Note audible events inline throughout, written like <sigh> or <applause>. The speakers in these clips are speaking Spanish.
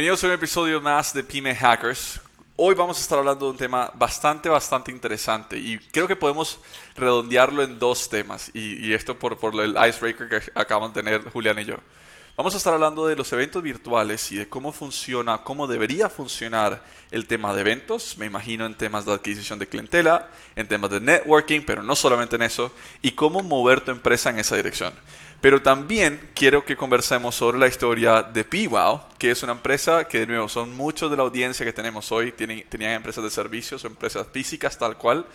Bienvenidos a un episodio más de Pyme Hackers. Hoy vamos a estar hablando de un tema bastante, bastante interesante y creo que podemos redondearlo en dos temas y, esto por, por el icebreaker que acaban de tener Julián y yo. Vamos a estar hablando de los eventos virtuales y de cómo funciona, cómo debería funcionar el tema de eventos. Me imagino en temas de adquisición de clientela, en temas de networking, pero no solamente en eso, y cómo mover tu empresa en esa dirección. Pero también quiero que conversemos sobre la historia de PWOW, que es una empresa que, de nuevo, son muchos de la audiencia que tenemos hoy, tienen, tenían empresas de servicios o empresas físicas tal cual,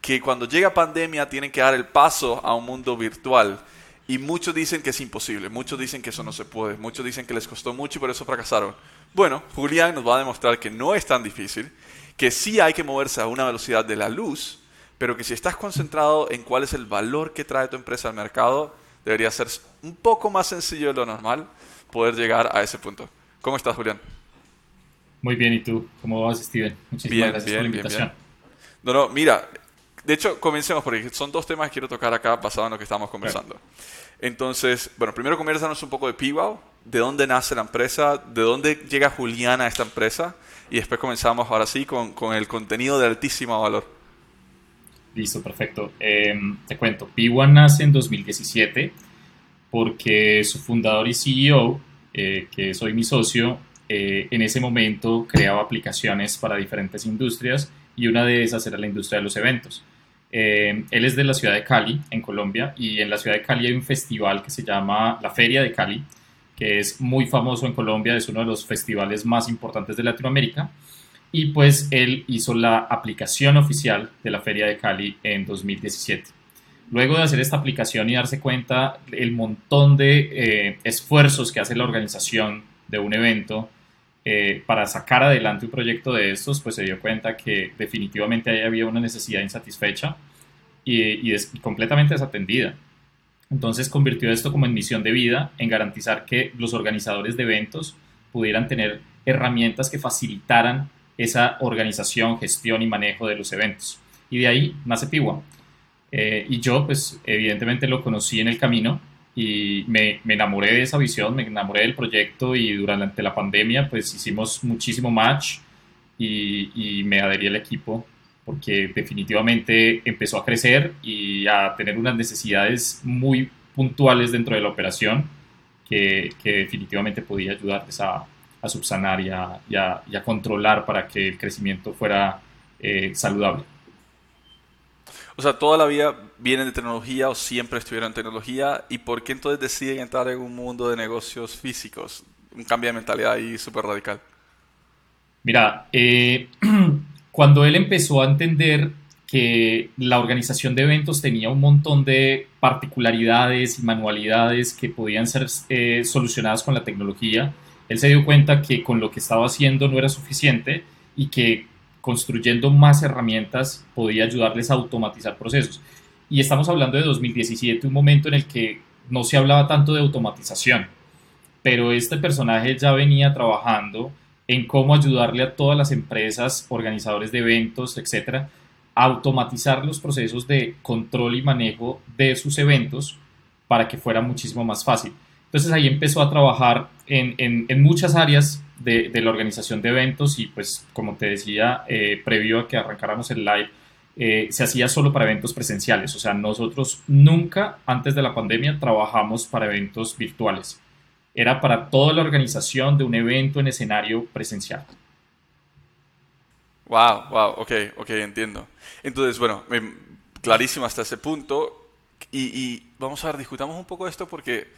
que cuando llega pandemia tienen que dar el paso a un mundo virtual. Y muchos dicen que es imposible, muchos dicen que eso no se puede, muchos dicen que les costó mucho y por eso fracasaron. Bueno, Julián nos va a demostrar que no es tan difícil, que sí hay que moverse a una velocidad de la luz, pero que si estás concentrado en cuál es el valor que trae tu empresa al mercado, debería ser un poco más sencillo de lo normal poder llegar a ese punto. ¿Cómo estás, Julián? Muy bien, ¿y tú? ¿Cómo vas, Steven? Muchísimas gracias por la invitación. No, no, mira, de hecho, comencemos porque son dos temas que quiero tocar acá basado en lo que estamos conversando. Entonces, bueno, primero conversanos un poco de Piwao, de dónde nace la empresa, de dónde llega Julián a esta empresa y después comenzamos ahora sí con, con el contenido de altísimo valor. Listo, perfecto. Em, te cuento, P1 nace en 2017 porque su fundador y CEO, eh, que soy mi socio, eh, en ese momento creaba aplicaciones para diferentes industrias y una de esas era la industria de los eventos. Em, él es de la ciudad de Cali, en Colombia, y en la ciudad de Cali hay un festival que se llama la Feria de Cali, que es muy famoso en Colombia, es uno de los festivales más importantes de Latinoamérica y pues él hizo la aplicación oficial de la Feria de Cali en 2017. Luego de hacer esta aplicación y darse cuenta el montón de eh, esfuerzos que hace la organización de un evento eh, para sacar adelante un proyecto de estos, pues se dio cuenta que definitivamente ahí había una necesidad insatisfecha y, y completamente desatendida. Entonces convirtió esto como en misión de vida, en garantizar que los organizadores de eventos pudieran tener herramientas que facilitaran esa organización, gestión y manejo de los eventos. Y de ahí nace Piwa. Eh, y yo, pues, evidentemente lo conocí en el camino y me, me, enamoré de esa visión, me enamoré del proyecto y durante la pandemia, pues, hicimos muchísimo match y, y me adherí al equipo porque definitivamente empezó a crecer y a tener unas necesidades muy puntuales dentro de la operación que, que definitivamente podía ayudarles a, a subsanar y a, controlar para que el crecimiento fuera eh, saludable. O sea, toda la vida vienen de tecnología o siempre estuvieron en tecnología. ¿Y por qué entonces deciden entrar en un mundo de negocios físicos? Un cambio de mentalidad ahí súper radical. Mira, eh, <clears throat> cuando él empezó a entender que la organización de eventos tenía un montón de particularidades y manualidades que podían ser eh, solucionadas con la tecnología, él se dio cuenta que con lo que estaba haciendo no era suficiente y que construyendo más herramientas podía ayudarles a automatizar procesos. Y estamos hablando de 2017, un momento en el que no se hablaba tanto de automatización, pero este personaje ya venía trabajando en cómo ayudarle a todas las empresas, organizadores de eventos, etcétera, a automatizar los procesos de control y manejo de sus eventos para que fuera muchísimo más fácil. Entonces ahí empezó a trabajar en, en, muchas áreas de, de, la organización de eventos y pues como te decía, eh, previo a que arrancáramos el live, eh, se hacía solo para eventos presenciales. O sea, nosotros nunca antes de la pandemia trabajamos para eventos virtuales. Era para toda la organización de un evento en escenario presencial. Wow, wow, ok, ok, entiendo. Entonces, bueno, clarísimo hasta ese punto. Y, vamos a ver, discutamos un poco esto porque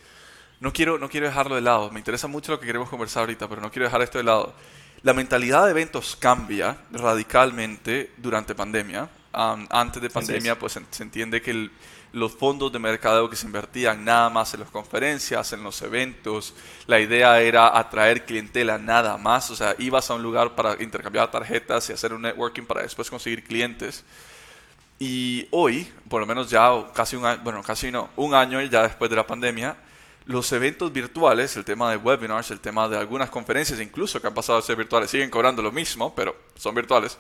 no quiero, no quiero dejarlo de lado. Me interesa mucho lo que queremos conversar ahorita, pero no quiero dejar esto de lado. La mentalidad de eventos cambia radicalmente durante pandemia. antes de pandemia, pues se entiende que el, los fondos de mercadeo que se invertían nada más en las conferencias, en los eventos. La idea era atraer clientela nada más. O sea, ibas a un lugar para intercambiar tarjetas y hacer un networking para después conseguir clientes. Y hoy, por lo menos ya casi un año, bueno, casi no, un año ya después de la pandemia, los eventos virtuales, el tema de webinars, el tema de algunas conferencias, incluso que han pasado a ser virtuales, siguen cobrando lo mismo, pero son virtuales,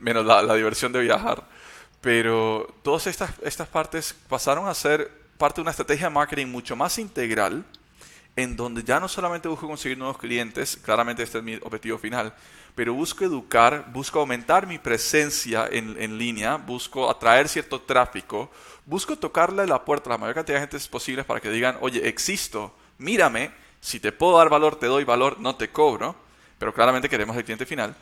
menos la diversión de viajar. Pero todas estas, estas partes pasaron a ser parte de una estrategia de marketing mucho más integral, en donde ya no solamente busco conseguir nuevos clientes, claramente este es mi objetivo final, pero busco educar, busco aumentar mi presencia en, en línea, busco atraer cierto tráfico, busco tocarle la puerta a la mayor cantidad de gente posible para que digan, oye, existo, mírame, si te puedo dar valor, te doy valor, no te cobro, pero claramente queremos el cliente final.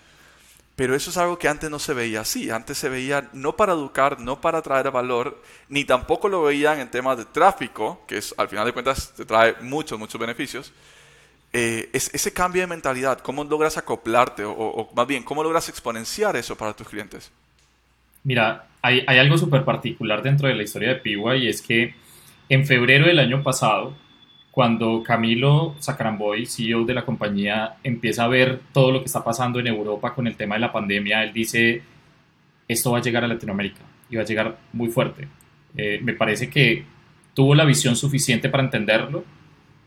Pero eso es algo que antes no se veía así. Antes se veía no para educar, no para traer valor, ni tampoco lo veían en temas de tráfico, que es, al final de cuentas te trae muchos, muchos beneficios. Eh, es, ese cambio de mentalidad, ¿cómo logras acoplarte? O, más bien, ¿cómo logras exponenciar eso para tus clientes? Mira, hay, algo súper particular dentro de la historia de Piwa y es que en febrero del año pasado, cuando Camilo Sacramboy, CEO de la compañía, empieza a ver todo lo que está pasando en Europa con el tema de la pandemia, él dice, esto va a llegar a Latinoamérica y va a llegar muy fuerte. Eh, me parece que tuvo la visión suficiente para entenderlo,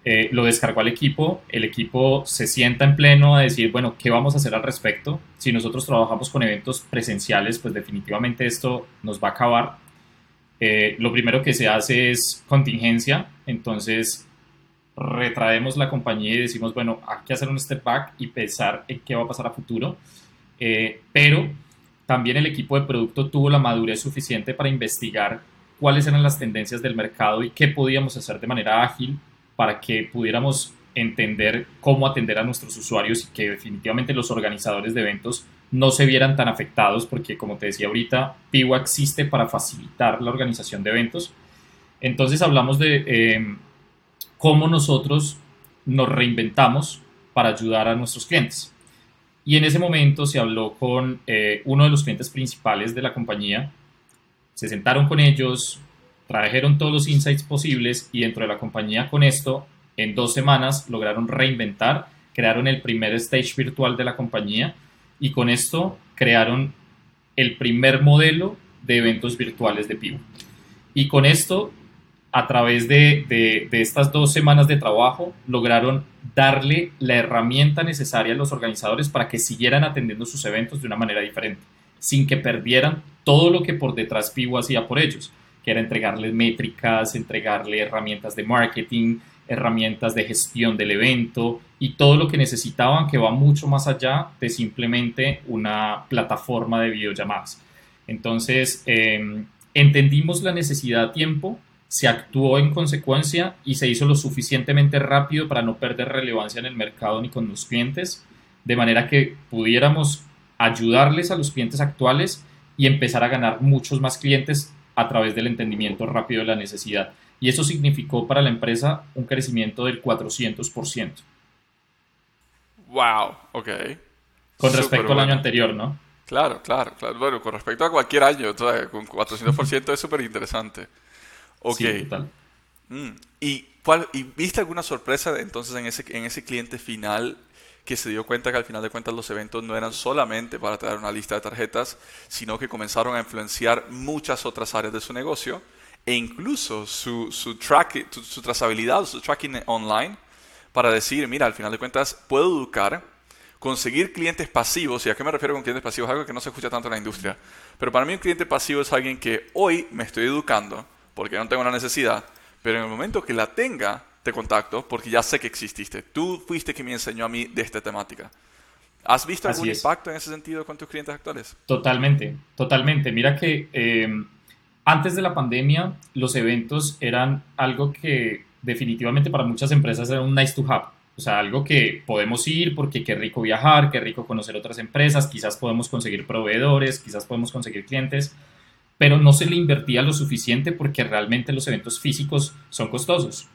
eh, lo descargó al equipo, el equipo se sienta en pleno a decir, bueno, ¿qué vamos a hacer al respecto? Si nosotros trabajamos con eventos presenciales, pues definitivamente esto nos va a acabar. Eh, lo primero que se hace es contingencia, entonces retraemos la compañía y decimos, bueno, hay que hacer un step back y pensar en qué va a pasar a futuro. Eh, pero también el equipo de producto tuvo la madurez suficiente para investigar cuáles eran las tendencias del mercado y qué podíamos hacer de manera ágil para que pudiéramos entender cómo atender a nuestros usuarios y que definitivamente los organizadores de eventos no se vieran tan afectados porque como te decía ahorita, Piwa existe para facilitar la organización de eventos. Entonces hablamos de eh, cómo nosotros nos reinventamos para ayudar a nuestros clientes. Y en ese momento se habló con eh, uno de los clientes principales de la compañía, se sentaron con ellos, trajeron todos los insights posibles y dentro de la compañía con esto, en dos semanas lograron reinventar, crearon el primer stage virtual de la compañía y con esto crearon el primer modelo de eventos virtuales de Pivo. Y con esto a través de, estas dos semanas de trabajo, lograron darle la herramienta necesaria a los organizadores para que siguieran atendiendo sus eventos de una manera diferente, sin que perdieran todo lo que por detrás Pivo hacía por ellos, que era entregarles métricas, entregarle herramientas de marketing, herramientas de gestión del evento y todo lo que necesitaban que va mucho más allá de simplemente una plataforma de videollamadas. Entonces, em, entendimos la necesidad a tiempo, se actuó en consecuencia y se hizo lo suficientemente rápido para no perder relevancia en el mercado ni con los clientes, de manera que pudiéramos ayudarles a los clientes actuales y empezar a ganar muchos más clientes a través del entendimiento rápido de la necesidad. Y eso significó para la empresa un crecimiento del 400%. Wow, ok. Con respecto al año anterior, ¿no? Claro, claro, claro. Bueno, con respecto a cualquier año, con 400% es súper interesante. Ok. Mm. ¿Y, cuál, ¿Y viste alguna sorpresa entonces en ese, en ese cliente final que se dio cuenta que al final de cuentas los eventos no eran solamente para traer una lista de tarjetas, sino que comenzaron a influenciar muchas otras áreas de su negocio e incluso su, su, track, su, trazabilidad, su tracking online para decir, mira, al final de cuentas puedo educar, conseguir clientes pasivos, y a qué me refiero con clientes pasivos, algo que no se escucha tanto en la industria, pero para mí un cliente pasivo es alguien que hoy me estoy educando, porque no tengo una necesidad, pero en el momento que la tenga, te contacto porque ya sé que exististe. Tú fuiste quien me enseñó a mí de esta temática. ¿Has visto algún impacto en ese sentido con tus clientes actuales? Totalmente, totalmente. Mira que em, antes de la pandemia los eventos eran algo que definitivamente para muchas empresas era un nice to have. O sea, algo que podemos ir porque qué rico viajar, qué rico conocer otras empresas, quizás podemos conseguir proveedores, quizás podemos conseguir clientes, pero no se le invertía lo suficiente porque realmente los eventos físicos son costosos.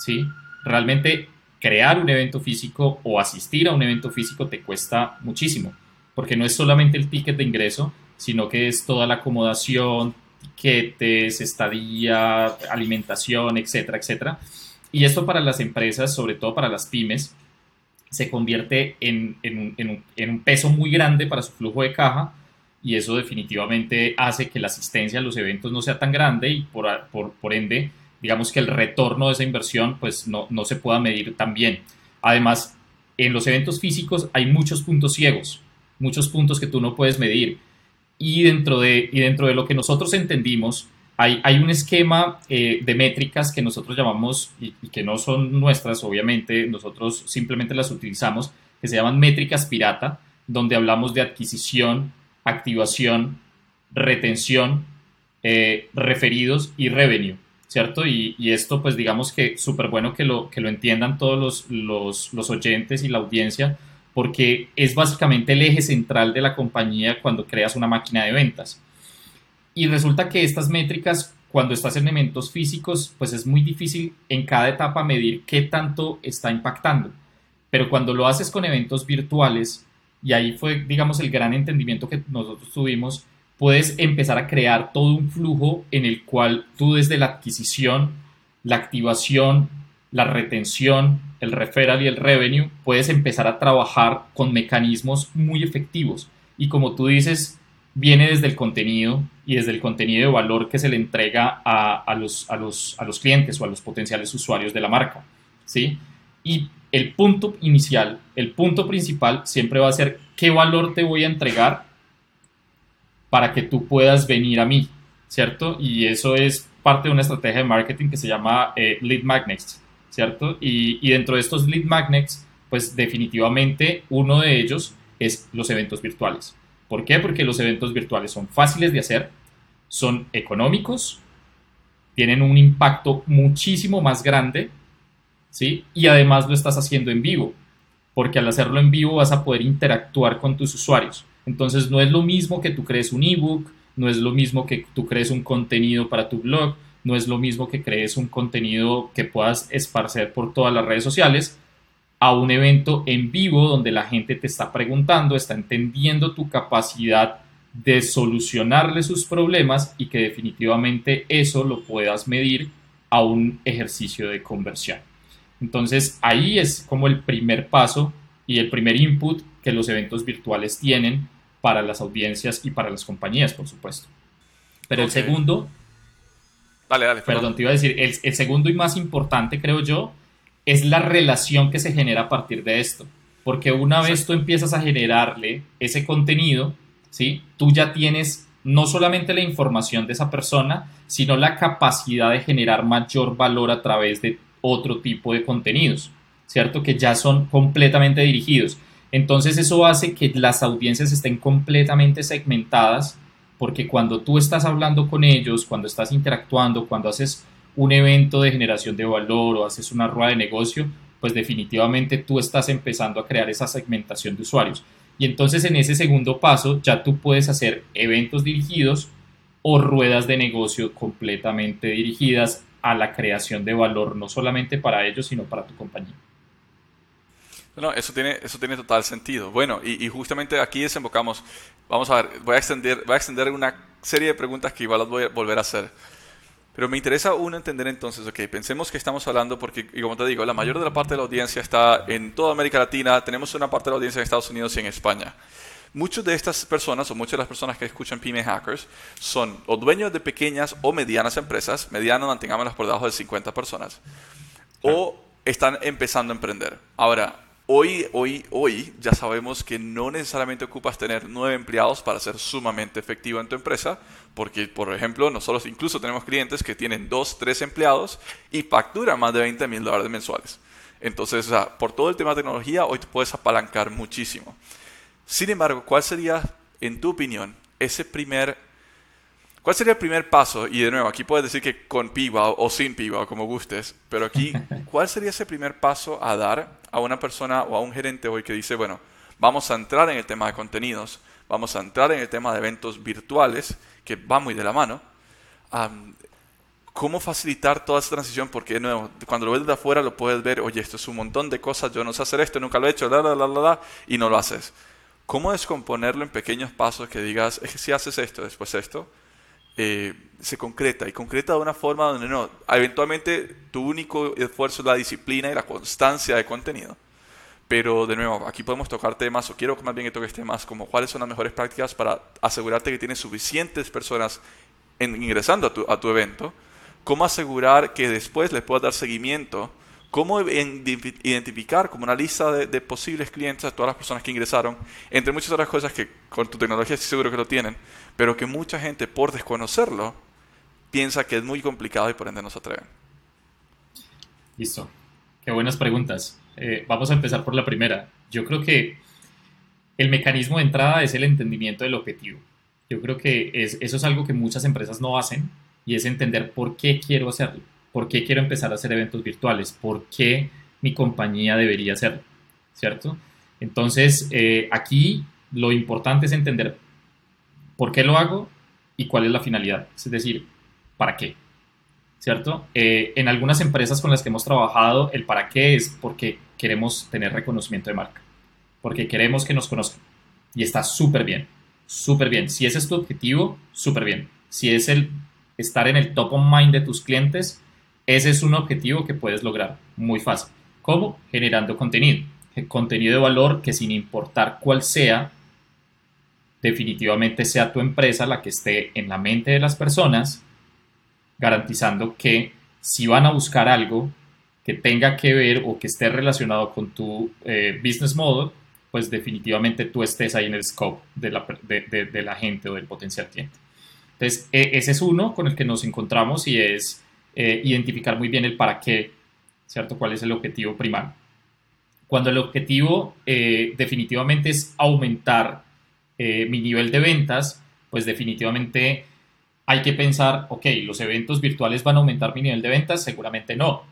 ¿Sí? Realmente crear un evento físico o asistir a un evento físico te cuesta muchísimo, porque no es solamente el ticket de ingreso, sino que es toda la acomodación, tiquetes, estadía, alimentación, etcétera, etcétera. Y esto para las empresas, sobre todo para las pymes, se convierte en, un, peso muy grande para su flujo de caja y eso definitivamente hace que la asistencia a los eventos no sea tan grande y por, por ende digamos que el retorno de esa inversión pues no, no se pueda medir tan bien. Además, en los eventos físicos hay muchos puntos ciegos, muchos puntos que tú no puedes medir. Y dentro de, y dentro de lo que nosotros entendimos, hay, hay un esquema eh, de métricas que nosotros llamamos, y, y, que no son nuestras, obviamente, nosotros simplemente las utilizamos, que se llaman métricas pirata, donde hablamos de adquisición, activación, retención, eh, referidos y revenue. ¿Cierto? Y, esto, pues digamos que súper bueno que lo, que lo entiendan todos los, los, oyentes y la audiencia, porque es básicamente el eje central de la compañía cuando creas una máquina de ventas. Y resulta que estas métricas, cuando estás en eventos físicos, pues es muy difícil en cada etapa medir qué tanto está impactando. Pero cuando lo haces con eventos virtuales, y ahí fue, digamos, el gran entendimiento que nosotros tuvimos, puedes empezar a crear todo un flujo en el cual tú desde la adquisición, la activación, la retención, el referral y el revenue, puedes empezar a trabajar con mecanismos muy efectivos. Y como tú dices, viene desde el contenido y desde el contenido de valor que se le entrega a, los, a, los, a los clientes o a los potenciales usuarios de la marca. ¿sí? Y el punto inicial, el punto principal siempre va a ser qué valor te voy a entregar para que tú puedas venir a mí, ¿cierto? Y eso es parte de una estrategia de marketing que se llama eh, lead magnets, ¿cierto? Y, dentro de estos lead magnets, pues definitivamente uno de ellos es los eventos virtuales. ¿Por qué? Porque los eventos virtuales son fáciles de hacer, son económicos, tienen un impacto muchísimo más grande, ¿sí? Y además lo estás haciendo en vivo, porque al hacerlo en vivo vas a poder interactuar con tus usuarios. Entonces no es lo mismo que tú crees un ebook, no es lo mismo que tú crees un contenido para tu blog, no es lo mismo que crees un contenido que puedas esparcer por todas las redes sociales a un evento en vivo donde la gente te está preguntando, está entendiendo tu capacidad de solucionarle sus problemas y que definitivamente eso lo puedas medir a un ejercicio de conversión. Entonces ahí es como el primer paso y el primer input que los eventos virtuales tienen para las audiencias y para las compañías, por supuesto. Pero el segundo... Dale, dale. Perdón, te iba a decir, el, el segundo y más importante, creo yo, es la relación que se genera a partir de esto. Porque una vez tú empiezas a generarle ese contenido, ¿sí? tú ya tienes no solamente la información de esa persona, sino la capacidad de generar mayor valor a través de otro tipo de contenidos, ¿cierto? Que ya son completamente dirigidos. Entonces eso hace que las audiencias estén completamente segmentadas porque cuando tú estás hablando con ellos, cuando estás interactuando, cuando haces un evento de generación de valor o haces una rueda de negocio, pues definitivamente tú estás empezando a crear esa segmentación de usuarios. Y entonces en ese segundo paso ya tú puedes hacer eventos dirigidos o ruedas de negocio completamente dirigidas a la creación de valor, no solamente para ellos, sino para tu compañía. No, eso tiene, eso tiene total sentido. Bueno, y, justamente aquí desembocamos. Vamos a ver, voy a, extender, voy a extender una serie de preguntas que igual las voy a volver a hacer. Pero me interesa uno entender entonces, ok, pensemos que estamos hablando, porque como te digo, la mayor parte de la audiencia está en toda América Latina, tenemos una parte de la audiencia en Estados Unidos y en España. Muchas de estas personas, o muchas de las personas que escuchan Pyme Hackers, son o dueños de pequeñas o medianas empresas, medianas mantengámoslas por debajo de 50 personas, o están empezando a emprender. Ahora, Hoy, hoy, hoy ya sabemos que no necesariamente ocupas tener nueve empleados para ser sumamente efectivo en tu empresa, porque, por ejemplo, nosotros incluso tenemos clientes que tienen dos, tres empleados y facturan más de 20 mil dólares mensuales. Entonces, por todo el tema de tecnología, hoy te puedes apalancar muchísimo. Sin embargo, ¿cuál sería, en tu opinión, ese primer ¿Cuál sería el primer paso? Y de nuevo, aquí puedes decir que con piva o sin piva, o como gustes, pero aquí, <laughs> ¿cuál sería ese primer paso a dar a una persona o a un gerente hoy que dice, bueno, vamos a entrar en el tema de contenidos, vamos a entrar en el tema de eventos virtuales, que va muy de la mano? ¿Cómo facilitar toda esa transición? Porque de nuevo, cuando lo ves de afuera lo puedes ver, oye, esto es un montón de cosas, yo no sé hacer esto, nunca lo he hecho, la, la, la, la, y no lo haces. ¿Cómo descomponerlo en pequeños pasos que digas, es que si haces esto, después esto? Eh, se concreta y concreta de una forma donde no, eventualmente tu único esfuerzo es la disciplina y la constancia de contenido. Pero de nuevo, aquí podemos tocar temas, o quiero más bien que toques temas como cuáles son las mejores prácticas para asegurarte que tienes suficientes personas ingresando a tu, evento, cómo asegurar que después le puedas dar seguimiento. Cómo identificar como una lista de, posibles clientes a todas las personas que ingresaron, entre muchas otras cosas que con tu tecnología estoy seguro que lo tienen, pero que mucha gente por desconocerlo piensa que es muy complicado y por ende no se atreven. Listo. Qué buenas preguntas. Eh, vamos a empezar por la primera. Yo creo que el mecanismo de entrada es el entendimiento del objetivo. Yo creo que eso es algo que muchas empresas no hacen y es entender por qué quiero hacerlo. ¿Por qué quiero empezar a hacer eventos virtuales? ¿Por qué mi compañía debería hacerlo? ¿Cierto? Entonces, eh, aquí lo importante es entender por qué lo hago y cuál es la finalidad. Es decir, ¿para qué? ¿Cierto? Eh, en algunas empresas con las que hemos trabajado, el para qué es porque queremos tener reconocimiento de marca, porque queremos que nos conozcan. Y está súper bien, súper bien. Si ese es tu objetivo, súper bien. Si es el estar en el top of mind de tus clientes, ese es un objetivo que puedes lograr muy fácil. ¿Cómo? Generando contenido. Contenido de valor que sin importar cuál sea, definitivamente sea tu empresa la que esté en la mente de las personas, garantizando que si van a buscar algo que tenga que ver o que esté relacionado con tu eh, business model, pues definitivamente tú estés ahí en el scope de la, gente o del potencial cliente. Entonces, e, ese es uno con el que nos encontramos y es eh, identificar muy bien el para qué, ¿cierto? ¿Cuál es el objetivo primario? Cuando el objetivo eh, definitivamente es aumentar eh, mi nivel de ventas, pues definitivamente hay que pensar, ok, ¿los eventos virtuales van a aumentar mi nivel de ventas? Seguramente no.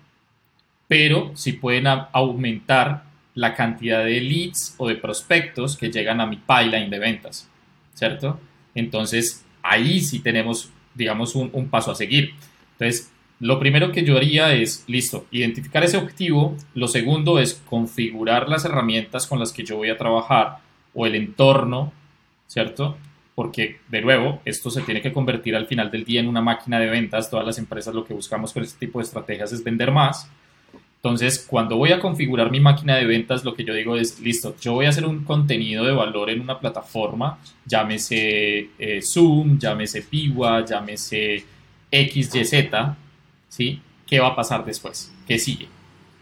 Pero si pueden aumentar la cantidad de leads o de prospectos que llegan a mi pipeline de ventas, ¿cierto? Entonces, ahí sí tenemos, digamos, un, un paso a seguir. Entonces, lo primero que yo haría es, listo, identificar ese objetivo. Lo segundo es configurar las herramientas con las que yo voy a trabajar o el entorno, ¿cierto? Porque, de nuevo, esto se tiene que convertir al final del día en una máquina de ventas. Todas las empresas lo que buscamos con este tipo de estrategias es vender más. Entonces, cuando voy a configurar mi máquina de ventas, lo que yo digo es, listo, yo voy a hacer un contenido de valor en una plataforma, llámese eh, Zoom, llámese Piwa, llámese XYZ, ¿sí? ¿Qué va a pasar después? ¿Qué sigue?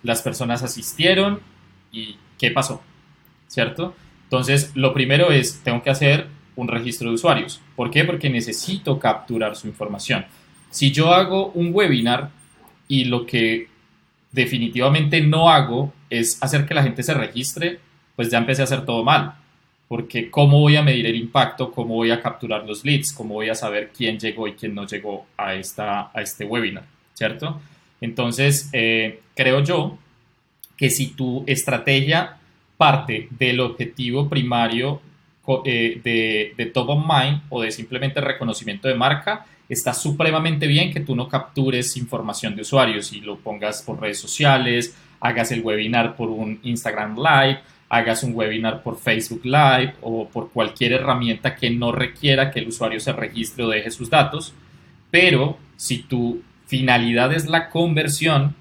Las personas asistieron y ¿qué pasó? ¿Cierto? Entonces, lo primero es, tengo que hacer un registro de usuarios. ¿Por qué? Porque necesito capturar su información. Si yo hago un webinar y lo que definitivamente no hago es hacer que la gente se registre, pues ya empecé a hacer todo mal. Porque ¿cómo voy a medir el impacto? ¿Cómo voy a capturar los leads? ¿Cómo voy a saber quién llegó y quién no llegó a, esta, a este webinar? ¿cierto? Entonces, eh, creo yo que si tu estrategia parte del objetivo primario eh, de, de, top of mind o de simplemente reconocimiento de marca, está supremamente bien que tú no captures información de usuarios y lo pongas por redes sociales, hagas el webinar por un Instagram Live, hagas un webinar por Facebook Live o por cualquier herramienta que no requiera que el usuario se registre o deje sus datos. Pero si tú finalidad es la conversión,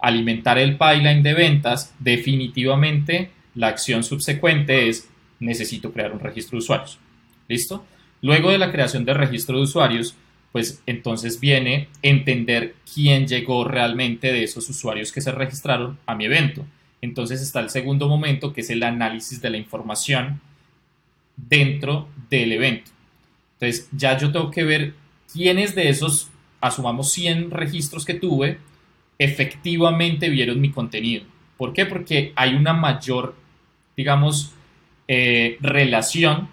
alimentar el pipeline de ventas, definitivamente la acción subsecuente es necesito crear un registro de usuarios. ¿Listo? Luego de la creación del registro de usuarios, pues entonces viene entender quién llegó realmente de esos usuarios que se registraron a mi evento. Entonces está el segundo momento que es el análisis de la información dentro del evento. Entonces ya yo tengo que ver quiénes de esos asumamos 100 registros que tuve, efectivamente vieron mi contenido. ¿Por qué? Porque hay una mayor, digamos, eh, relación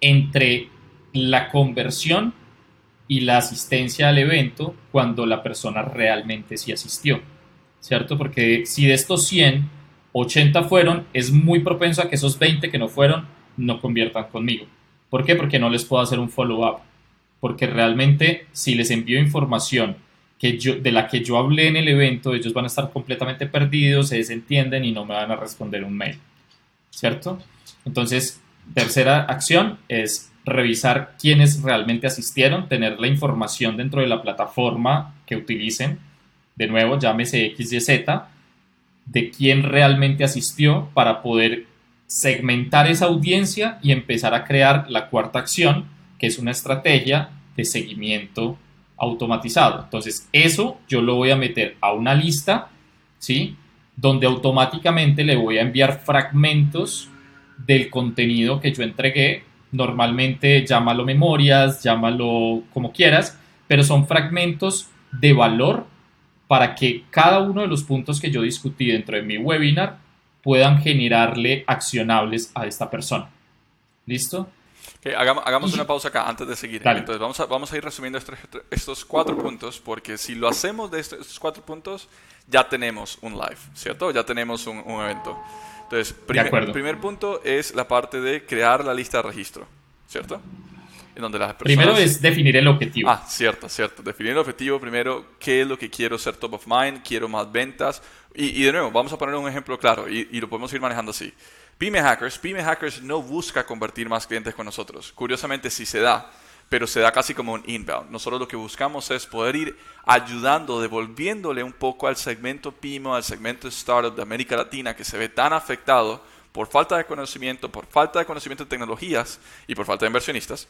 entre la conversión y la asistencia al evento cuando la persona realmente sí asistió, ¿cierto? Porque si de estos 100, 80 fueron, es muy propenso a que esos 20 que no fueron no conviertan conmigo. ¿Por qué? Porque no les puedo hacer un follow-up. Porque realmente si les envío información que yo, de la que yo hablé en el evento, ellos van a estar completamente perdidos, se desentienden y no me van a responder un mail. ¿Cierto? Entonces, tercera acción es revisar quiénes realmente asistieron, tener la información dentro de la plataforma que utilicen, de nuevo, llámese XYZ, de quién realmente asistió para poder segmentar esa audiencia y empezar a crear la cuarta acción, que es una estrategia de seguimiento automatizado. Entonces, eso yo lo voy a meter a una lista, ¿sí? Donde automáticamente le voy a enviar fragmentos del contenido que yo entregué Normalmente llámalo memorias, llámalo como quieras, pero son fragmentos de valor para que cada uno de los puntos que yo discutí dentro de mi webinar puedan generarle accionables a esta persona. ¿Listo? Hagamos, una pausa acá antes de seguir. Entonces vamos a, vamos a ir resumiendo estos, cuatro puntos porque si lo hacemos de estos, cuatro puntos ya tenemos un live, ¿cierto? Ya tenemos un evento. Entonces, primer, primer punto es la parte de crear la lista de registro, ¿cierto? En donde las Primero es definir el objetivo. Ah, cierto, cierto. Definir el objetivo primero, qué es lo que quiero ser top of mind, quiero más ventas. Y, de nuevo, vamos a poner un ejemplo claro y, y lo podemos ir manejando así. Pyme Hackers, no busca convertir más clientes con nosotros. Curiosamente, sí se da pero se da casi como un inbound. Nosotros lo que buscamos es poder ir ayudando, devolviéndole un poco al segmento PYME, al segmento startup de América Latina que se ve tan afectado por falta de conocimiento, por falta de conocimiento de tecnologías y por falta de inversionistas.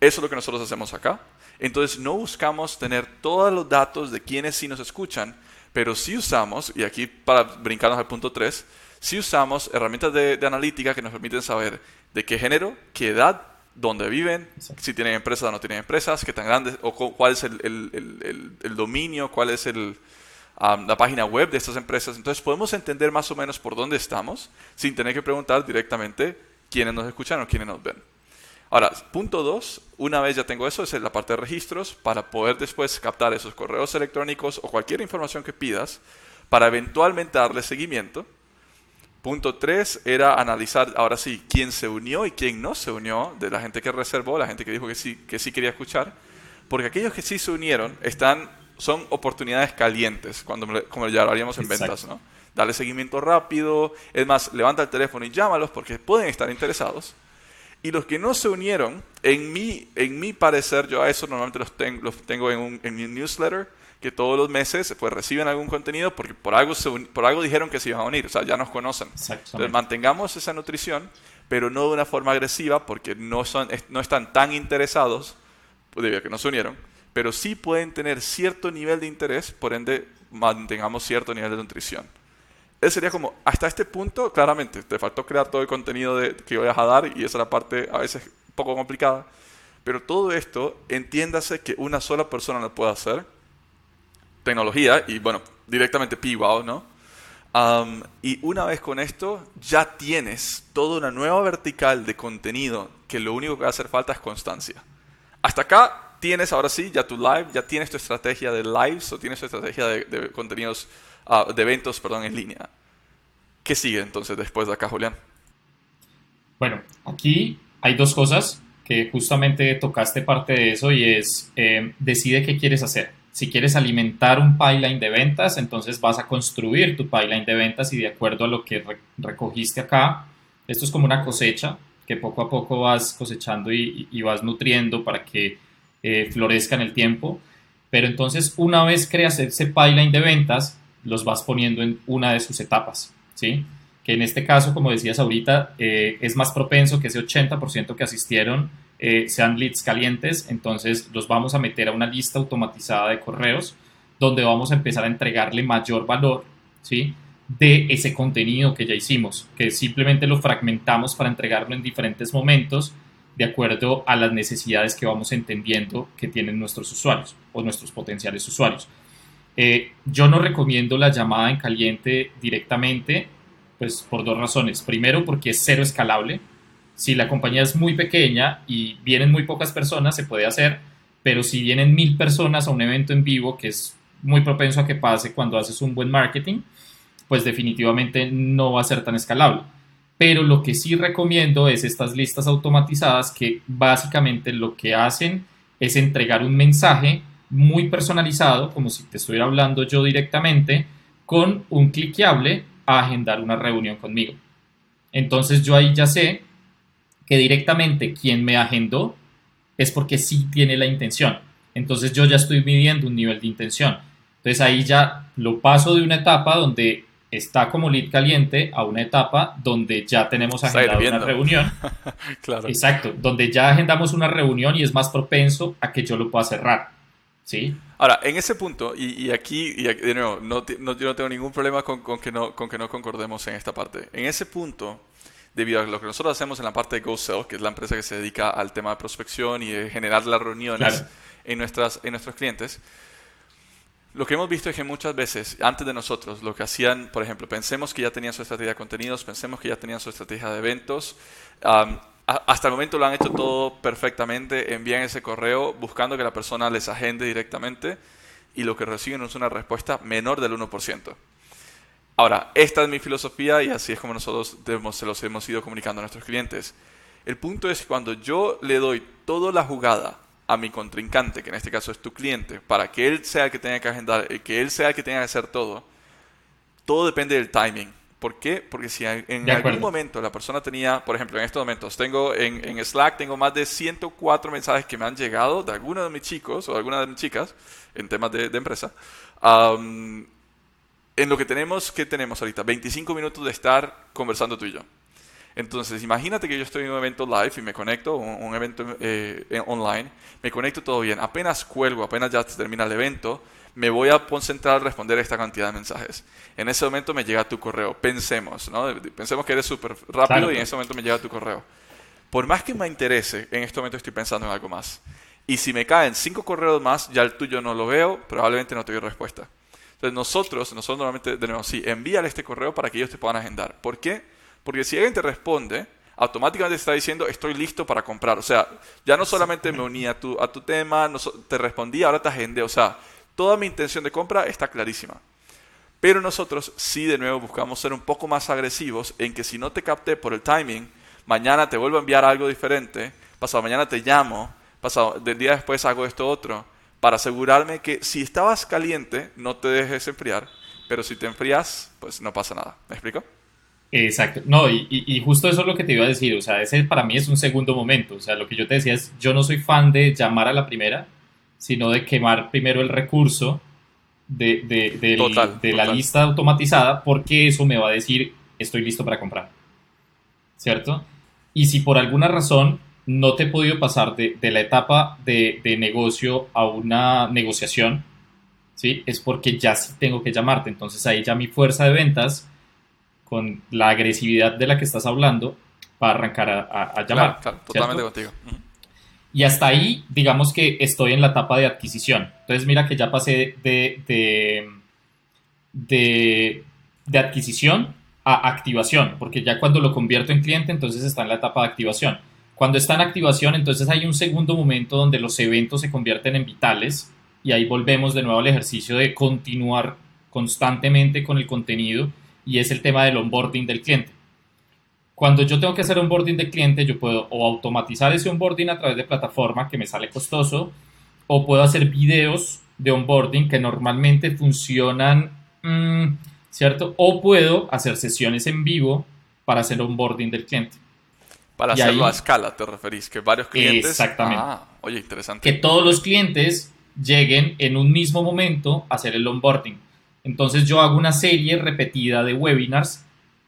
Eso es lo que nosotros hacemos acá. Entonces no buscamos tener todos los datos de quienes sí nos escuchan, pero sí usamos, y aquí para brincarnos al punto 3, sí usamos herramientas de, de analítica que nos permiten saber de qué género, qué edad, dónde viven, si tienen empresas o no tienen empresas, qué tan grandes, o cuál es el, dominio, cuál es la página web de estas empresas. Entonces podemos entender más o menos por dónde estamos sin tener que preguntar directamente quiénes nos escuchan o quiénes nos ven. Ahora, punto dos, una vez ya tengo eso, es la parte de registros, para poder después captar esos correos electrónicos o cualquier información que pidas, para eventualmente darle seguimiento Punto 3 era analizar, ahora sí, quién se unió y quién no se unió, de la gente que reservó, la gente que dijo que sí, que sí quería escuchar, porque aquellos que sí se unieron están, son oportunidades calientes, cuando, como ya lo haríamos en ventas, ¿no? Darle seguimiento rápido, es más, levanta el teléfono y llámalos porque pueden estar interesados. Y los que no se unieron, en mi, en mi parecer, yo a eso normalmente los, tengo, los tengo en, un, en mi newsletter, que todos los meses pues reciben algún contenido porque por algo, por algo dijeron que se iban a unir, o sea, ya nos conocen. Entonces mantengamos esa nutrición, pero no de una forma agresiva porque no, son, no están tan interesados, debido a que no se unieron, pero sí pueden tener cierto nivel de interés, por ende mantengamos cierto nivel de nutrición. Eso sería como, hasta este punto, claramente, te faltó crear todo el contenido de, que voy a dar y esa es la parte a veces un poco complicada, pero todo esto, entiéndase que una sola persona lo puede hacer tecnología y bueno, directamente PWOW, ¿no? y una vez con esto, ya tienes toda una nueva vertical de contenido que lo único que va a hacer falta es constancia. Hasta acá tienes ahora sí ya tu live, ya tienes tu estrategia de lives o tienes tu estrategia de, contenidos, ah, de eventos, perdón, en línea. ¿Qué sigue entonces después de acá, Julián? Bueno, aquí hay dos cosas que justamente tocaste parte de eso y es eh, decide qué quieres hacer. Si quieres alimentar un pipeline de ventas, entonces vas a construir tu pipeline de ventas y de acuerdo a lo que recogiste acá, esto es como una cosecha que poco a poco vas cosechando y, vas nutriendo para que eh, florezca en el tiempo. Pero entonces una vez creas ese pipeline de ventas, los vas poniendo en una de sus etapas, ¿sí? Que en este caso, como decías ahorita, eh, es más propenso que ese 80% que asistieron eh, sean leads calientes, entonces los vamos a meter a una lista automatizada de correos donde vamos a empezar a entregarle mayor valor, ¿sí? De ese contenido que ya hicimos, que simplemente lo fragmentamos para entregarlo en diferentes momentos de acuerdo a las necesidades que vamos entendiendo que tienen nuestros usuarios o nuestros potenciales usuarios. Eh, yo no recomiendo la llamada en caliente directamente, pues por dos razones. Primero, porque es cero escalable, si la compañía es muy pequeña y vienen muy pocas personas, se puede hacer, pero si vienen mil personas a un evento en vivo, que es muy propenso a que pase cuando haces un buen marketing, pues definitivamente no va a ser tan escalable. Pero lo que sí recomiendo es estas listas automatizadas que básicamente lo que hacen es entregar un mensaje muy personalizado, como si te estuviera hablando yo directamente, con un cliqueable a agendar una reunión conmigo. Entonces yo ahí ya sé que directamente quien me agendó es porque sí tiene la intención. Entonces yo ya estoy midiendo un nivel de intención. Entonces ahí ya lo paso de una etapa donde está como lead caliente a una etapa donde ya tenemos agendada una reunión. <laughs> claro. Exacto, donde ya agendamos una reunión y es más propenso a que yo lo pueda cerrar. ¿Sí? Ahora, en ese punto, y, aquí, y de nuevo, no, no, yo no tengo ningún problema con, con, que no, con que no concordemos en esta parte. En ese punto, debido a lo que nosotros hacemos en la parte de GoSell, que es la empresa que se dedica al tema de prospección y de generar las reuniones en, nuestras, en nuestros clientes, lo que hemos visto es que muchas veces, antes de nosotros, lo que hacían, por ejemplo, pensemos que ya tenían su estrategia de contenidos, pensemos que ya tenían su estrategia de eventos, hasta el momento lo han hecho todo perfectamente, envían ese correo buscando que la persona les agende directamente y lo que reciben es una respuesta menor del 1%. Ahora, esta es mi filosofía y así es como nosotros se los hemos ido comunicando a nuestros clientes. El punto es que cuando yo le doy toda la jugada a mi contrincante, que en este caso es tu cliente, para que él sea el que tenga que agendar, y que él sea el que tenga que hacer todo, todo depende del timing. ¿Por qué? Porque si en algún momento la persona tenía, por ejemplo, en estos momentos, tengo en, Slack, tengo más de 104 mensajes que me han llegado de algunos de mis chicos o de algunas de mis chicas en temas de, empresa en lo que tenemos, ¿qué tenemos ahorita? 25 minutos de estar conversando tú y yo. Entonces, imagínate que yo estoy en un evento live y me conecto, un, evento eh, online, me conecto todo bien. Apenas cuelgo, apenas ya termina el evento, me voy a concentrar a responder esta cantidad de mensajes. En ese momento me llega tu correo. Pensemos, ¿no? Pensemos que eres súper rápido y en ese momento me llega tu correo. Por más que me interese, en este momento estoy pensando en algo más. Y si me caen cinco correos más, ya el tuyo no lo veo, probablemente no te doy respuesta. Entonces nosotros, nosotros normalmente, nuevo, sí, envíale este correo para que ellos te puedan agendar. ¿Por qué? Porque si alguien te responde, automáticamente está diciendo estoy listo para comprar. O sea, ya no solamente me uní a tu, a tu tema, te respondí, ahora te agendé. O sea, toda mi intención de compra está clarísima. Pero nosotros sí de nuevo buscamos ser un poco más agresivos en que si no te capté por el timing, mañana te vuelvo a enviar algo diferente, pasado mañana te llamo, pasado del día después hago esto otro para asegurarme que si estabas caliente, no te dejes enfriar, pero si te enfrías, pues no pasa nada. ¿Me explico? Exacto. No, y, justo eso es lo que te iba a decir. O sea, ese para mí es un segundo momento. O sea, lo que yo te decía es, yo no soy fan de llamar a la primera, sino de quemar primero el recurso de, de, la lista automatizada, porque eso me va a decir, estoy listo para comprar. ¿Cierto? Y si por alguna razón no te he podido pasar de, la etapa de, negocio a una negociación, ¿sí? Es porque ya sí tengo que llamarte. Entonces ahí ya mi fuerza de ventas, con la agresividad de la que estás hablando, va a arrancar a, llamar. totalmente contigo. Y hasta ahí, digamos que estoy en la etapa de adquisición. Entonces mira que ya pasé de, de, de, de adquisición a activación, porque ya cuando lo convierto en cliente, entonces está en la etapa de activación. Cuando está en activación, entonces hay un segundo momento donde los eventos se convierten en vitales y ahí volvemos de nuevo al ejercicio de continuar constantemente con el contenido y es el tema del onboarding del cliente. Cuando yo tengo que hacer onboarding del cliente, yo puedo o automatizar ese onboarding a través de plataforma que me sale costoso o puedo hacer videos de onboarding que normalmente funcionan, mm, ¿cierto? O puedo hacer sesiones en vivo para hacer onboarding del cliente. Para hacerlo a escala, te referís, que varios clientes. Exactamente. Ah, oye, interesante. Que todos los clientes lleguen en un mismo momento a hacer el onboarding. Entonces yo hago una serie repetida de webinars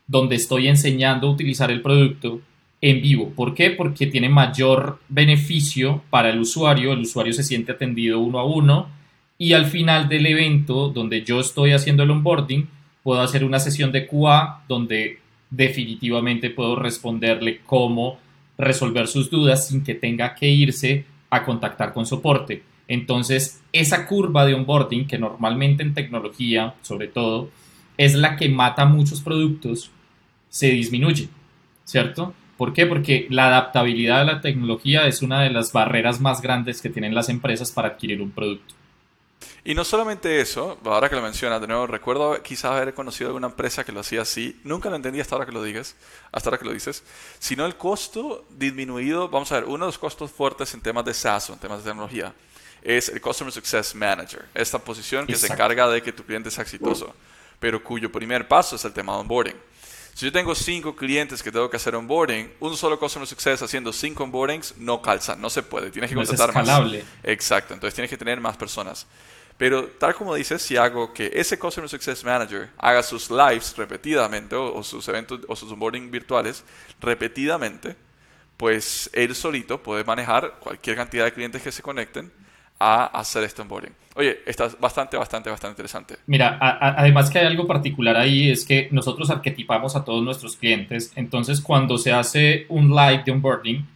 donde estoy enseñando a utilizar el producto en vivo. ¿Por qué? Porque tiene mayor beneficio para el usuario, el usuario se siente atendido uno a uno y al final del evento donde yo estoy haciendo el onboarding, puedo hacer una sesión de QA donde definitivamente puedo responderle cómo resolver sus dudas sin que tenga que irse a contactar con soporte. Entonces, esa curva de onboarding, que normalmente en tecnología, sobre todo, es la que mata muchos productos, se disminuye, ¿cierto? ¿Por qué? Porque la adaptabilidad a la tecnología es una de las barreras más grandes que tienen las empresas para adquirir un producto. Y no solamente eso, ahora que lo mencionas de nuevo, recuerdo quizás haber conocido alguna empresa que lo hacía así, nunca lo entendí hasta ahora que lo digas, hasta ahora que lo dices, sino el costo disminuido, vamos a ver, uno de los costos fuertes en temas de SaaS en temas de tecnología es el Customer Success Manager, esta posición que se encarga de que tu cliente sea exitoso, pero cuyo primer paso es el tema de onboarding. Si yo tengo cinco clientes que tengo que hacer onboarding, un solo Customer Success haciendo cinco onboardings no calza, no se puede. Tienes que contratar más. Exacto, entonces tienes que tener más personas. Pero tal como dices, si hago que ese Customer Success Manager haga sus lives repetidamente o, sus eventos o sus onboarding virtuales repetidamente, pues él solito puede manejar cualquier cantidad de clientes que se conecten a hacer este onboarding. Oye, está bastante, bastante, bastante interesante. Mira, además que hay algo particular ahí, es que nosotros arquetipamos a todos nuestros clientes, entonces cuando se hace un live de onboarding,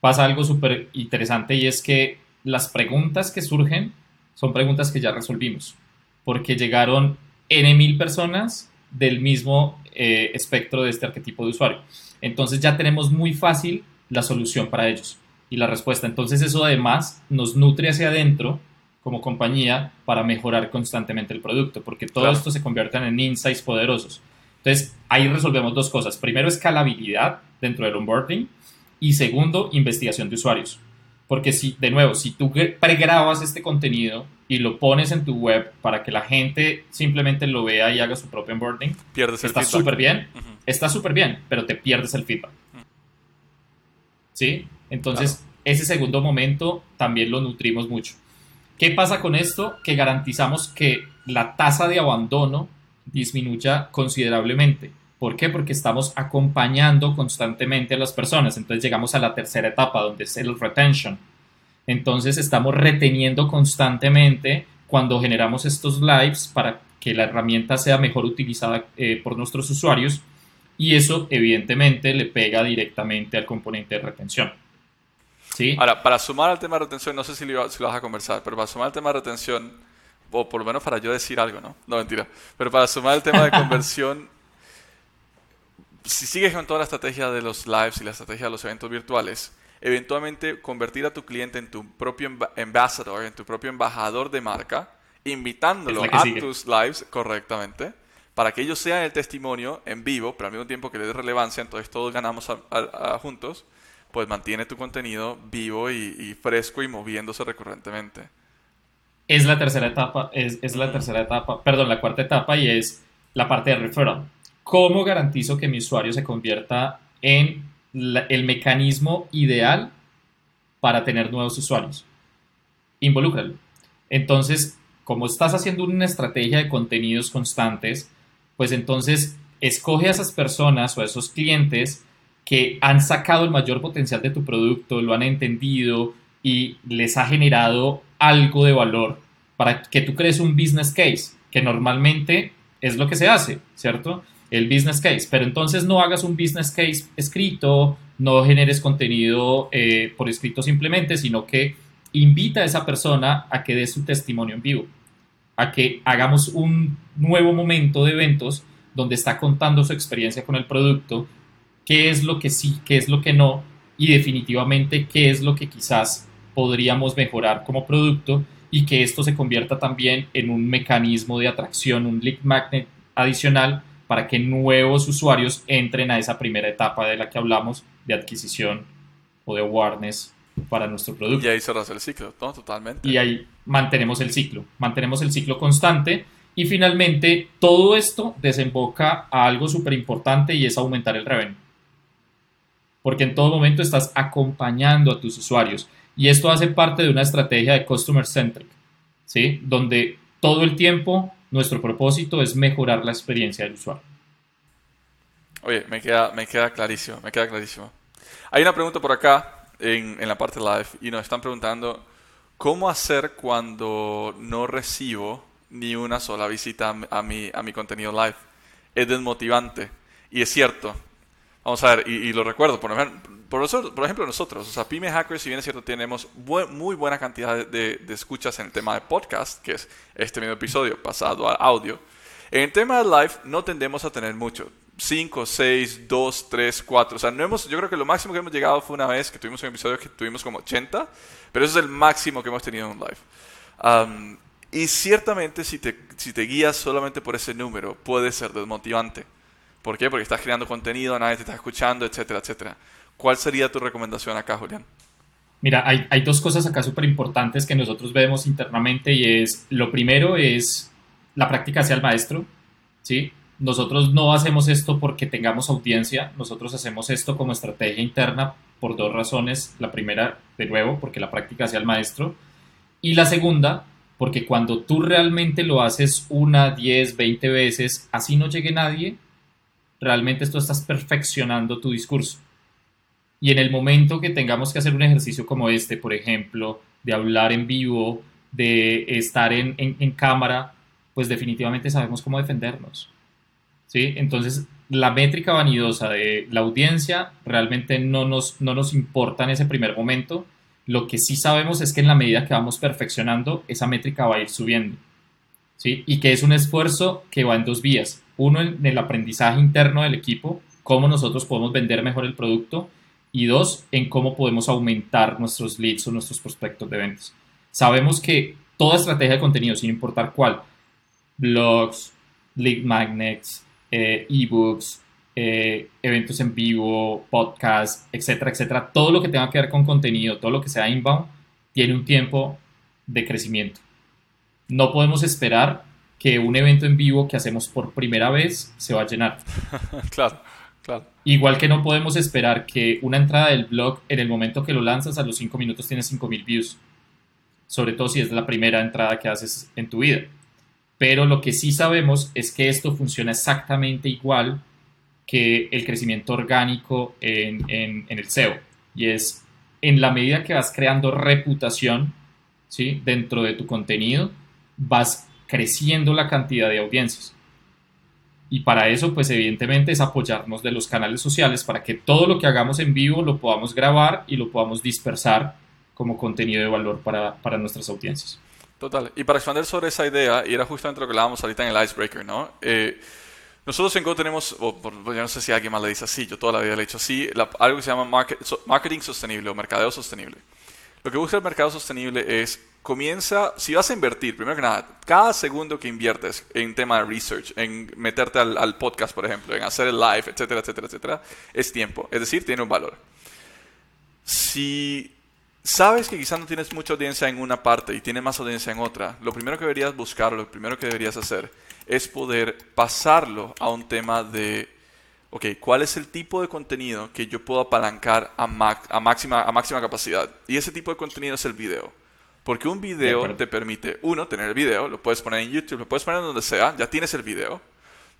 pasa algo súper interesante y es que las preguntas que surgen son preguntas que ya resolvimos, porque llegaron N mil personas del mismo eh, espectro de este arquetipo de usuario. Entonces ya tenemos muy fácil la solución para ellos y la respuesta. Entonces eso además nos nutre hacia adentro como compañía para mejorar constantemente el producto, porque todo esto se convierte en insights poderosos. Entonces ahí resolvemos dos cosas. Primero, escalabilidad dentro del onboarding y segundo, investigación de usuarios. Porque si, de nuevo, si tú pregrabas este contenido y lo pones en tu web para que la gente simplemente lo vea y haga su propio onboarding, pierdes está súper bien, está súper bien, pero te pierdes el feedback. ¿Sí? Entonces, ese segundo momento también lo nutrimos mucho. ¿Qué pasa con esto? Que garantizamos que la tasa de abandono disminuya considerablemente. ¿Por qué? Porque estamos acompañando constantemente a las personas. Entonces llegamos a la tercera etapa, donde es el retention. Entonces estamos reteniendo constantemente cuando generamos estos lives para que la herramienta sea mejor utilizada eh, por nuestros usuarios y eso evidentemente le pega directamente al componente de retención. ¿Sí? Ahora, para sumar al tema de retención, no sé si lo, si lo vas a conversar, pero para sumar al tema de retención, o por lo menos para yo decir algo, ¿no? No, mentira. Pero para sumar el tema de <laughs> conversión, si sigues con toda la estrategia de los lives y la estrategia de los eventos virtuales, eventualmente convertir a tu cliente en tu propio ambassador, en tu propio embajador de marca, invitándolo a tus lives correctamente, para que ellos sean el testimonio en vivo, pero al mismo tiempo que le dé relevancia, entonces todos ganamos juntos, pues mantiene tu contenido vivo y, fresco y moviéndose recurrentemente. Es la tercera etapa, es, es la tercera etapa, perdón, la cuarta etapa y es la parte de referral. ¿Cómo garantizo que mi usuario se convierta en el mecanismo ideal para tener nuevos usuarios? Involúcralo. Entonces, como estás haciendo una estrategia de contenidos constantes, pues entonces escoge a esas personas o a esos clientes que han sacado el mayor potencial de tu producto, lo han entendido y les ha generado algo de valor para que tú crees un business case, que normalmente es lo que se hace, ¿cierto? El business case. Pero entonces no hagas un business case escrito, no generes contenido eh, por escrito simplemente, sino que invita a esa persona a que dé su testimonio en vivo a que hagamos un nuevo momento de eventos donde está contando su experiencia con el producto, qué es lo que sí, qué es lo que no y definitivamente qué es lo que quizás podríamos mejorar como producto y que esto se convierta también en un mecanismo de atracción, un lead magnet adicional para que nuevos usuarios entren a esa primera etapa de la que hablamos de adquisición o de awareness para nuestro producto. Y ahí cerras el ciclo, Totalmente. Y ahí mantenemos el ciclo, mantenemos el ciclo constante y finalmente todo esto desemboca a algo súper importante y es aumentar el revenue. Porque en todo momento estás acompañando a tus usuarios y esto hace parte de una estrategia de customer centric, ¿sí? Donde todo el tiempo nuestro propósito es mejorar la experiencia del usuario. Oye, me queda, me queda clarísimo, me queda clarísimo. Hay una pregunta por acá en, en la parte live y nos están preguntando cómo hacer cuando no recibo ni una sola visita a mi, a mi contenido live. Es desmotivante. Y es cierto. Vamos a ver, y, lo recuerdo, por ejemplo, por, ejemplo nosotros, o sea, Pyme Hackers, si bien es cierto, tenemos muy buena cantidad de, de, escuchas en el tema de podcast, que es este mismo episodio pasado a audio. En el tema de live no tendemos a tener mucho. 5, 6, 2, 3, 4. O sea, no hemos, yo creo que lo máximo que hemos llegado fue una vez que tuvimos un episodio que tuvimos como 80, pero eso es el máximo que hemos tenido en un live. y ciertamente si te, si te guías solamente por ese número, puede ser desmotivante. ¿Por qué? Porque estás creando contenido, nadie te está escuchando, etcétera, etcétera. ¿Cuál sería tu recomendación acá, Julián? Mira, hay, hay dos cosas acá súper importantes que nosotros vemos internamente y es, lo primero es la práctica hacia el maestro, ¿sí? Nosotros no hacemos esto porque tengamos audiencia, nosotros hacemos esto como estrategia interna por dos razones. La primera, de nuevo, porque la práctica hacia el maestro. Y la segunda, porque cuando tú realmente lo haces una, diez, veinte veces, así no llegue nadie, realmente tú estás perfeccionando tu discurso. Y en el momento que tengamos que hacer un ejercicio como este, por ejemplo, de hablar en vivo, de estar en, en cámara, pues definitivamente sabemos cómo defendernos. ¿sí? Entonces, la métrica vanidosa de la audiencia realmente no nos, no nos importa en ese primer momento. Lo que sí sabemos es que en la medida que vamos perfeccionando, esa métrica va a ir subiendo. ¿Sí? Y que es un esfuerzo que va en dos vías. Uno, en el aprendizaje interno del equipo, cómo nosotros podemos vender mejor el producto. Y dos, en cómo podemos aumentar nuestros leads o nuestros prospectos de ventas. Sabemos que toda estrategia de contenido, sin importar cuál, blogs, lead magnets, eh, ebooks, eh, eventos en vivo, podcasts, etcétera, etcétera. Todo lo que tenga que ver con contenido, todo lo que sea inbound, tiene un tiempo de crecimiento. No podemos esperar que un evento en vivo que hacemos por primera vez se va a llenar. <laughs> claro, claro. Igual que no podemos esperar que una entrada del blog, en el momento que lo lanzas, a los 5 minutos tiene 5000 views. Sobre todo si es la primera entrada que haces en tu vida. Pero lo que sí sabemos es que esto funciona exactamente igual que el crecimiento orgánico en, el SEO. Y es en la medida que vas creando reputación ¿sí? dentro de tu contenido, vas creciendo la cantidad de audiencias. Y para eso, pues evidentemente es apoyarnos de los canales sociales para que todo lo que hagamos en vivo lo podamos grabar y lo podamos dispersar como contenido de valor para, para nuestras audiencias. Total. Y para expandir sobre esa idea, y era justamente lo que hablábamos ahorita en el Icebreaker, ¿no? Eh, nosotros en tenemos, o yo no sé si alguien más le dice así, yo toda la vida le he dicho así, algo que se llama marketing sostenible o mercadeo sostenible. Lo que busca el mercado sostenible es, comienza, si vas a invertir, primero que nada, cada segundo que inviertes en tema de research, en meterte al, podcast, por ejemplo, en hacer el live, etcétera, etcétera, etcétera, es tiempo. Es decir, tiene un valor. Si sabes que quizás no tienes mucha audiencia en una parte y tienes más audiencia en otra, lo primero que deberías buscar, lo primero que deberías hacer es poder pasarlo a un tema de, ok, ¿cuál es el tipo de contenido que yo puedo apalancar a, a, máxima, a máxima capacidad? Y ese tipo de contenido es el video. Porque un video te permite, uno, tener el video, lo puedes poner en YouTube, lo puedes poner en donde sea, ya tienes el video.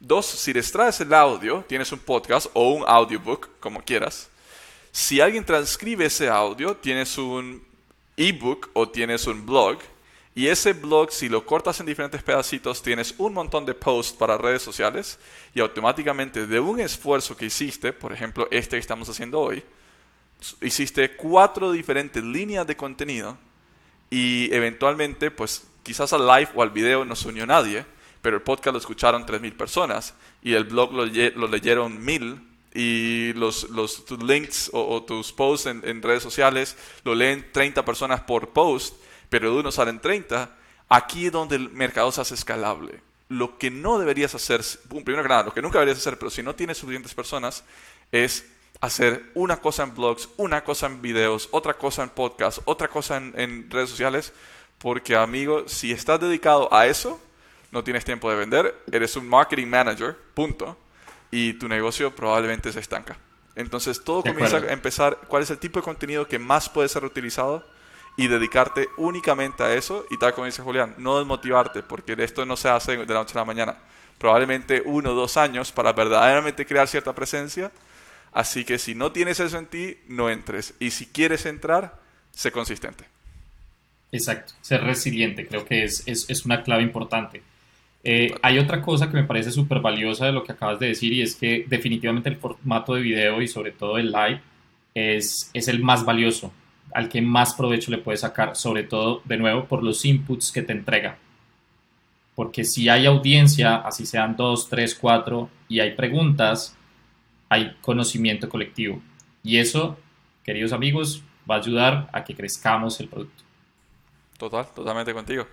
Dos, si les traes el audio, tienes un podcast o un audiobook, como quieras si alguien transcribe ese audio, tienes un ebook o tienes un blog. Y ese blog, si lo cortas en diferentes pedacitos, tienes un montón de posts para redes sociales y automáticamente de un esfuerzo que hiciste, por ejemplo este que estamos haciendo hoy, hiciste cuatro diferentes líneas de contenido y eventualmente, pues quizás al live o al video no se unió nadie, pero el podcast lo escucharon 3.000 personas y el blog lo, leyeron 1.000 y los, los tus links o, tus posts en, redes sociales lo leen 30 personas por post, pero de uno salen 30, aquí es donde el mercado se hace escalable. Lo que no deberías hacer, primero que nada, lo que nunca deberías hacer, pero si no tienes suficientes personas, es hacer una cosa en blogs, una cosa en videos, otra cosa en podcast, otra cosa en, en redes sociales, porque amigo, si estás dedicado a eso, no tienes tiempo de vender, eres un marketing manager, punto y tu negocio probablemente se estanca. Entonces todo comienza a empezar, cuál es el tipo de contenido que más puede ser utilizado y dedicarte únicamente a eso y tal como dice Julián, no desmotivarte porque esto no se hace de la noche a la mañana. Probablemente uno o dos años para verdaderamente crear cierta presencia. Así que si no tienes eso en ti, no entres. Y si quieres entrar, sé consistente. Exacto, ser resiliente creo que es, es, es una clave importante. Eh, hay otra cosa que me parece súper valiosa de lo que acabas de decir y es que definitivamente el formato de video y sobre todo el live es, es el más valioso, al que más provecho le puedes sacar, sobre todo, de nuevo, por los inputs que te entrega. porque si hay audiencia, así sean dos, tres, cuatro, y hay preguntas, hay conocimiento colectivo. Y eso, queridos amigos, va a ayudar a que crezcamos el producto. Total, totalmente contigo.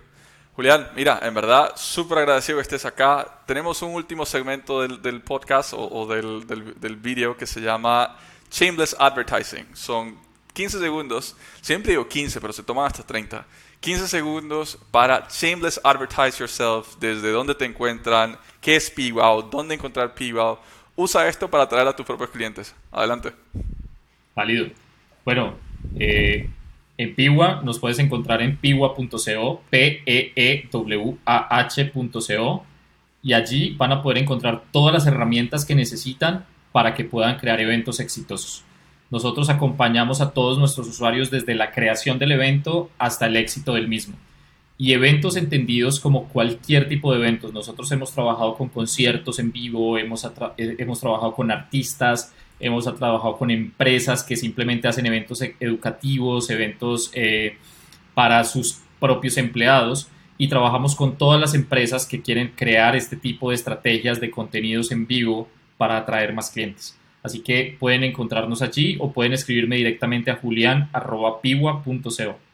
Julián, mira, en verdad, súper agradecido que estés acá. Tenemos un último segmento del, podcast o, del, del, del video que se llama Shameless Advertising. Son 15 segundos, siempre digo 15, pero se toman hasta 30. 15 segundos para shameless advertise yourself, desde dónde te encuentran, qué es PWOW, dónde encontrar PWOW. Usa esto para atraer a tus propios clientes. Adelante. Válido. Bueno, eh, en Piwa nos puedes encontrar en piwa.co, P-E-E-W-A-H.co, y allí van a poder encontrar todas las herramientas que necesitan para que puedan crear eventos exitosos. Nosotros acompañamos a todos nuestros usuarios desde la creación del evento hasta el éxito del mismo. Y eventos entendidos como cualquier tipo de eventos. Nosotros hemos trabajado con conciertos en vivo, hemos, eh, hemos trabajado con artistas, hemos trabajado con empresas que simplemente hacen eventos e-, educativos, eventos eh, para sus propios empleados y trabajamos con todas las empresas que quieren crear este tipo de estrategias de contenidos en vivo para atraer más clientes. Así que pueden encontrarnos allí o pueden escribirme directamente a julian.piwa.co.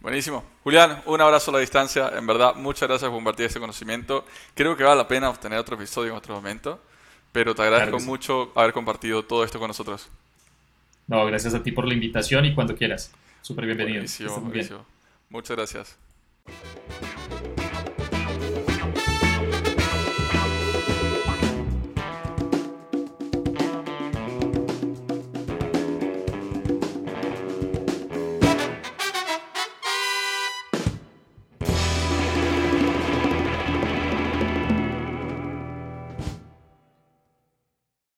Buenísimo. Julián, un abrazo a la distancia. En verdad, muchas gracias por compartir este conocimiento. Creo que vale la pena obtener otro episodio en otro momento, pero te agradezco mucho haber compartido todo esto con nosotros. No, gracias a ti por la invitación y cuando quieras. Súper bienvenido. Buenísimo, buenísimo. Muchas gracias.